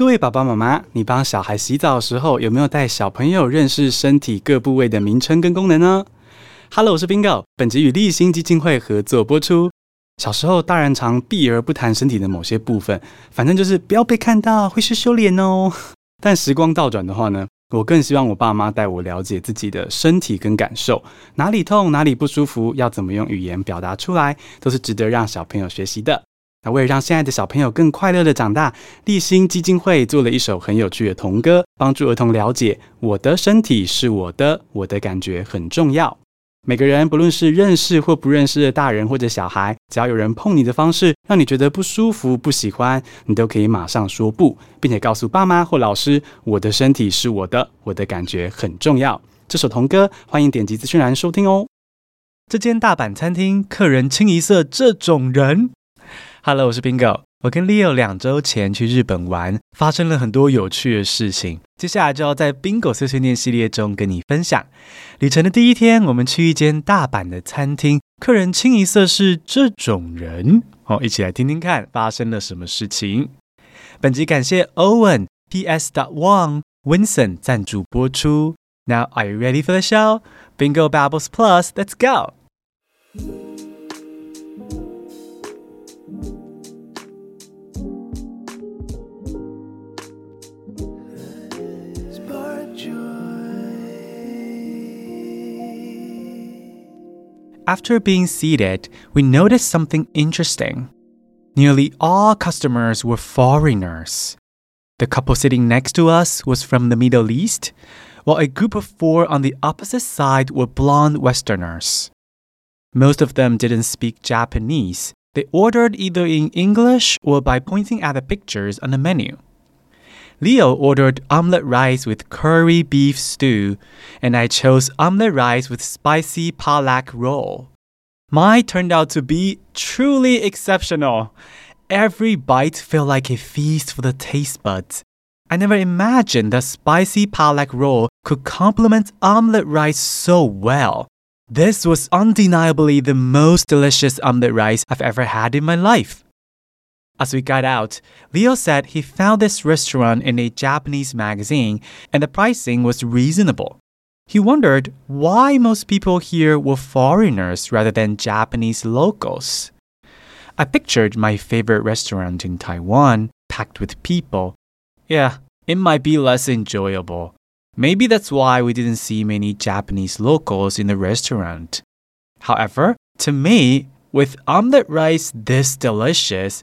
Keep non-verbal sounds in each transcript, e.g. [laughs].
各位爸爸妈妈，你帮小孩洗澡的时候，有没有带小朋友认识身体各部位的名称跟功能呢？Hello，我是 Bingo，本集与立新基金会合作播出。小时候，大人常避而不谈身体的某些部分，反正就是不要被看到，会是羞脸哦。但时光倒转的话呢，我更希望我爸妈带我了解自己的身体跟感受，哪里痛，哪里不舒服，要怎么用语言表达出来，都是值得让小朋友学习的。那为了让现在的小朋友更快乐的长大，立新基金会做了一首很有趣的童歌，帮助儿童了解我的身体是我的，我的感觉很重要。每个人不论是认识或不认识的大人或者小孩，只要有人碰你的方式让你觉得不舒服、不喜欢，你都可以马上说不，并且告诉爸妈或老师，我的身体是我的，我的感觉很重要。这首童歌，欢迎点击资讯栏收听哦。这间大阪餐厅客人清一色这种人。Hello，我是 Bingo。我跟 Leo 两周前去日本玩，发生了很多有趣的事情。接下来就要在 Bingo 碎碎念系列中跟你分享。旅程的第一天，我们去一间大阪的餐厅，客人清一色是这种人。好，一起来听听看发生了什么事情。本集感谢 Owen PS. dot Wang Winson 赞助播出。Now are you ready for the show? Bingo Babbles Plus, let's go. After being seated, we noticed something interesting. Nearly all customers were foreigners. The couple sitting next to us was from the Middle East, while a group of four on the opposite side were blonde Westerners. Most of them didn't speak Japanese. They ordered either in English or by pointing at the pictures on the menu. Leo ordered omelette rice with curry beef stew, and I chose omelette rice with spicy palak roll. Mine turned out to be truly exceptional. Every bite felt like a feast for the taste buds. I never imagined that spicy palak roll could complement omelette rice so well. This was undeniably the most delicious omelette rice I've ever had in my life. As we got out, Leo said he found this restaurant in a Japanese magazine and the pricing was reasonable. He wondered why most people here were foreigners rather than Japanese locals. I pictured my favorite restaurant in Taiwan, packed with people. Yeah, it might be less enjoyable. Maybe that's why we didn't see many Japanese locals in the restaurant. However, to me, with omelette rice this delicious,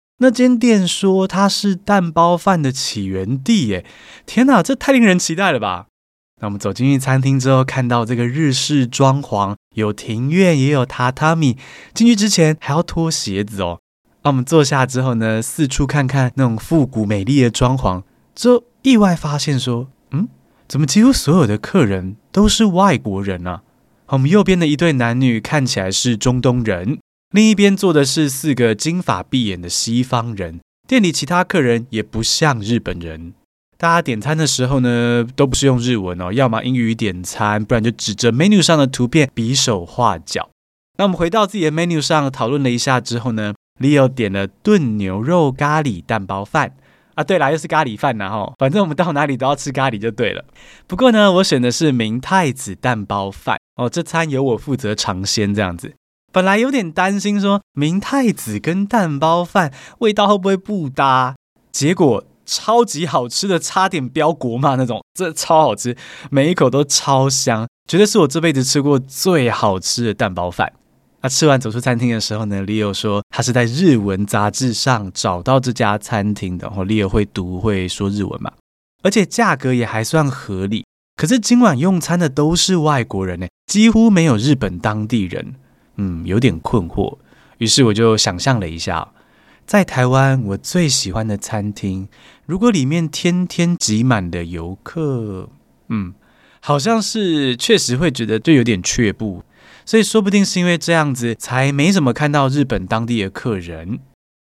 那间店说它是蛋包饭的起源地，耶！天哪，这太令人期待了吧！那我们走进去餐厅之后，看到这个日式装潢，有庭院，也有榻榻米。进去之前还要脱鞋子哦。那我们坐下之后呢，四处看看那种复古美丽的装潢，之后意外发现说，嗯，怎么几乎所有的客人都是外国人啊？我们右边的一对男女看起来是中东人。另一边坐的是四个金发碧眼的西方人，店里其他客人也不像日本人。大家点餐的时候呢，都不是用日文哦，要么英语点餐，不然就指着 menu 上的图片比手画脚。那我们回到自己的 menu 上讨论了一下之后呢，Leo 点了炖牛肉咖喱蛋包饭啊，对啦，又是咖喱饭呐哈，反正我们到哪里都要吃咖喱就对了。不过呢，我选的是明太子蛋包饭哦，这餐由我负责尝鲜这样子。本来有点担心，说明太子跟蛋包饭味道会不会不搭？结果超级好吃的，差点飙国骂那种，这超好吃，每一口都超香，绝对是我这辈子吃过最好吃的蛋包饭。那吃完走出餐厅的时候呢，Leo 说他是在日文杂志上找到这家餐厅的，然后 Leo 会读会说日文嘛，而且价格也还算合理。可是今晚用餐的都是外国人呢，几乎没有日本当地人。嗯，有点困惑，于是我就想象了一下，在台湾我最喜欢的餐厅，如果里面天天挤满的游客，嗯，好像是确实会觉得就有点却步，所以说不定是因为这样子才没怎么看到日本当地的客人。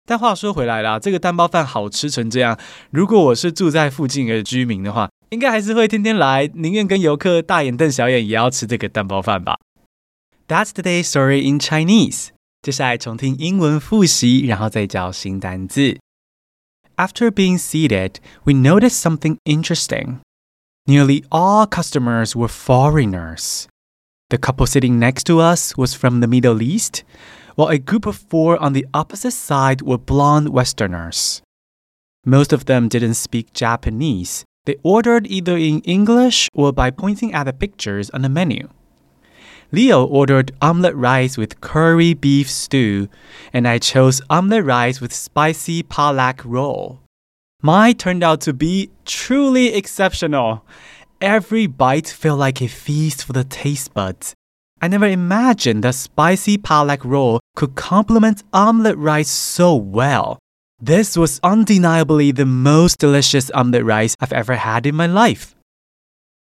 但话说回来啦，这个蛋包饭好吃成这样，如果我是住在附近的居民的话，应该还是会天天来，宁愿跟游客大眼瞪小眼，也要吃这个蛋包饭吧。That's today's story in Chinese。接下来重听英文复习，然后再教新单字。After being seated, we noticed something interesting. Nearly all customers were foreigners. The couple sitting next to us was from the Middle East, while a group of four on the opposite side were blonde Westerners. Most of them didn't speak Japanese. They ordered either in English or by pointing at the pictures on the menu. Leo ordered omelette rice with curry beef stew, and I chose omelette rice with spicy palak roll. Mine turned out to be truly exceptional. Every bite felt like a feast for the taste buds. I never imagined that spicy palak roll could complement omelette rice so well. This was undeniably the most delicious omelette rice I've ever had in my life.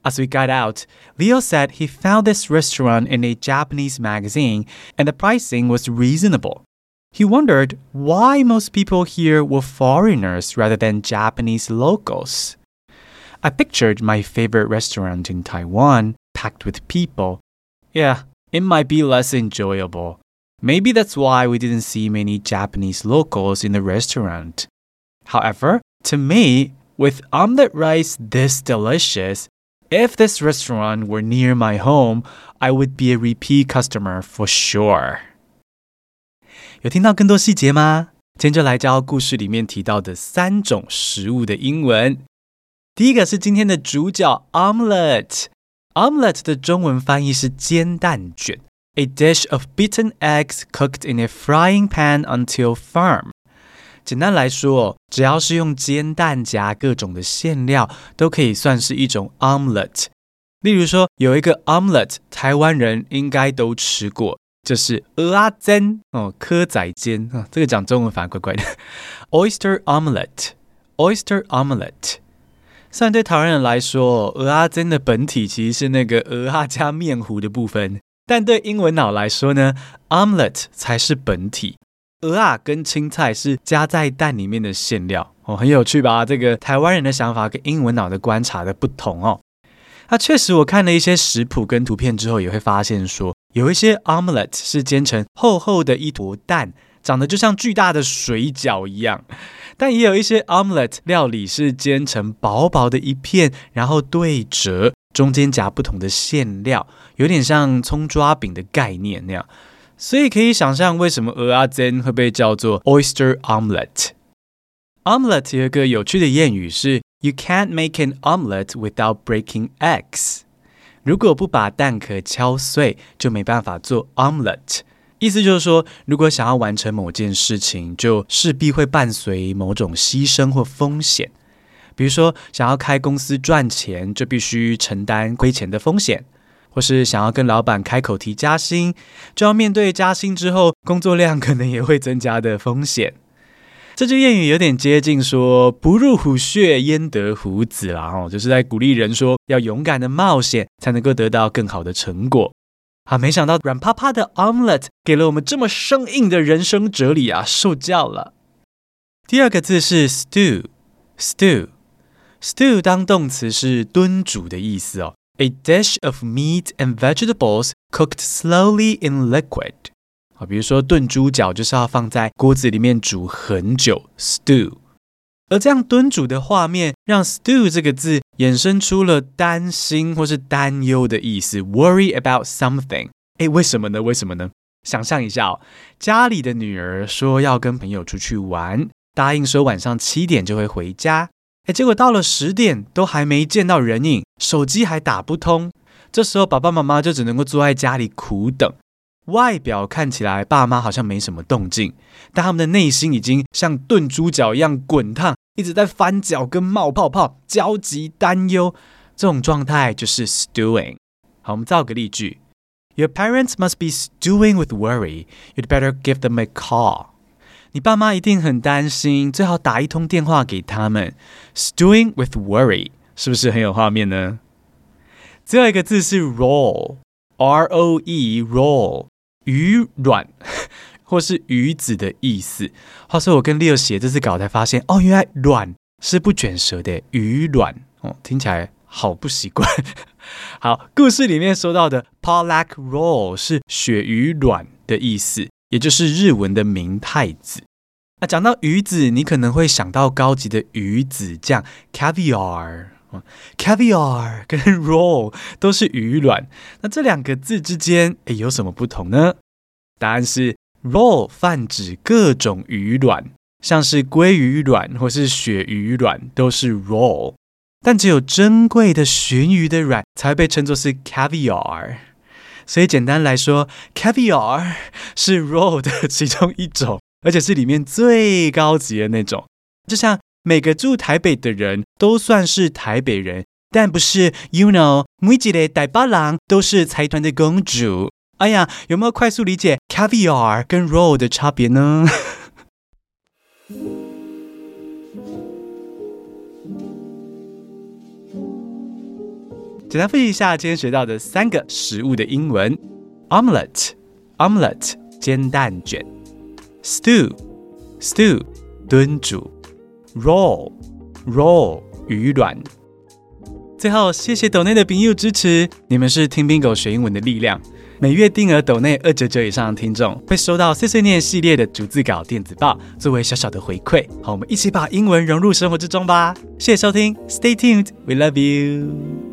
As we got out, Leo said he found this restaurant in a Japanese magazine and the pricing was reasonable. He wondered why most people here were foreigners rather than Japanese locals. I pictured my favorite restaurant in Taiwan, packed with people. Yeah, it might be less enjoyable. Maybe that's why we didn't see many Japanese locals in the restaurant. However, to me, with omelette rice this delicious, if this restaurant were near my home, I would be a repeat customer for sure. 有听到更多细节吗？今天就来教故事里面提到的三种食物的英文。第一个是今天的主角 omelette。omelette 的中文翻译是煎蛋卷，a dish of beaten eggs cooked in a frying pan until firm。简单来说， 只要是用煎蛋夹各种的馅料，都可以算是一种 omelette。例如说，有一个 omelette，台湾人应该都吃过。就是蚵仔煎哦，蚵仔煎啊，这个讲中文反而怪怪的。[laughs] Oyster omelette，oyster omelette。虽然对台湾人来说，蚵仔煎的本体其实是那个蚵仔加面糊的部分，但对英文脑来说呢，omelette 才是本体。蚵仔跟青菜是加在蛋里面的馅料哦，很有趣吧？这个台湾人的想法跟英文脑的观察的不同哦。那、啊、确实，我看了一些食谱跟图片之后，也会发现说。有一些 omelette 是煎成厚厚的一坨蛋，长得就像巨大的水饺一样；但也有一些 omelette 料理是煎成薄薄的一片，然后对折，中间夹不同的馅料，有点像葱抓饼的概念那样。所以可以想象为什么蚵仔煎会被叫做 oyster omelette。omelette 有一个有趣的谚语是：You can't make an omelette without breaking eggs。如果不把蛋壳敲碎，就没办法做 omelette。意思就是说，如果想要完成某件事情，就势必会伴随某种牺牲或风险。比如说，想要开公司赚钱，就必须承担亏钱的风险；或是想要跟老板开口提加薪，就要面对加薪之后工作量可能也会增加的风险。这句谚语有点接近说“不入虎穴，焉得虎子”啦，哦，就是在鼓励人说要勇敢的冒险，才能够得到更好的成果。啊，没想到软趴趴的 omelette 给了我们这么生硬的人生哲理啊，受教了。第二个字是 stew，stew，stew 当动词是炖煮的意思哦，a dish of meat and vegetables cooked slowly in liquid。啊，比如说炖猪脚就是要放在锅子里面煮很久，stew。而这样炖煮的画面，让 stew 这个字衍生出了担心或是担忧的意思，worry about something。诶，为什么呢？为什么呢？想象一下哦，家里的女儿说要跟朋友出去玩，答应说晚上七点就会回家。诶，结果到了十点都还没见到人影，手机还打不通。这时候爸爸妈妈就只能够坐在家里苦等。外表看起来爸妈好像没什么动静，但他们的内心已经像炖猪脚一样滚烫，一直在翻脚跟冒泡泡，焦急担忧。这种状态就是 stewing。好，我们造个例句：Your parents must be stewing with worry. You'd better give them a call. 你爸妈一定很担心，最好打一通电话给他们。Stewing with worry 是不是很有画面呢？最后一个字是 roll，R O E roll，鱼卵 [laughs] 或是鱼子的意思。话说我跟 Leo 写这次稿才发现，哦，原来卵是不卷舌的鱼卵哦，听起来好不习惯。[laughs] 好，故事里面说到的 Pollock roll 是鳕鱼卵的意思，也就是日文的明太子。那讲到鱼子，你可能会想到高级的鱼子酱 caviar。caviar 跟 roll 都是鱼卵，那这两个字之间诶有什么不同呢？答案是 roll 泛指各种鱼卵，像是鲑鱼卵或是鳕鱼卵都是 roll，但只有珍贵的鲟鱼的卵才被称作是 caviar。所以简单来说，caviar 是 roll 的其中一种，而且是里面最高级的那种，就像。每个住台北的人都算是台北人，但不是，you know，每一个台北人都是财团的公主。哎呀，有没有快速理解 caviar 跟 roll 的差别呢？[laughs] 简单复习一下今天学到的三个食物的英文：omelette，omelette，煎蛋卷；stew，stew，炖煮。Roll, roll 鱼卵。最后，谢谢斗内的朋友支持，你们是听 Bingo 学英文的力量。每月定额斗内二九九以上的听众，会收到碎碎念系列的逐字稿电子报，作为小小的回馈。好，我们一起把英文融入生活之中吧。谢谢收听，Stay tuned, we love you.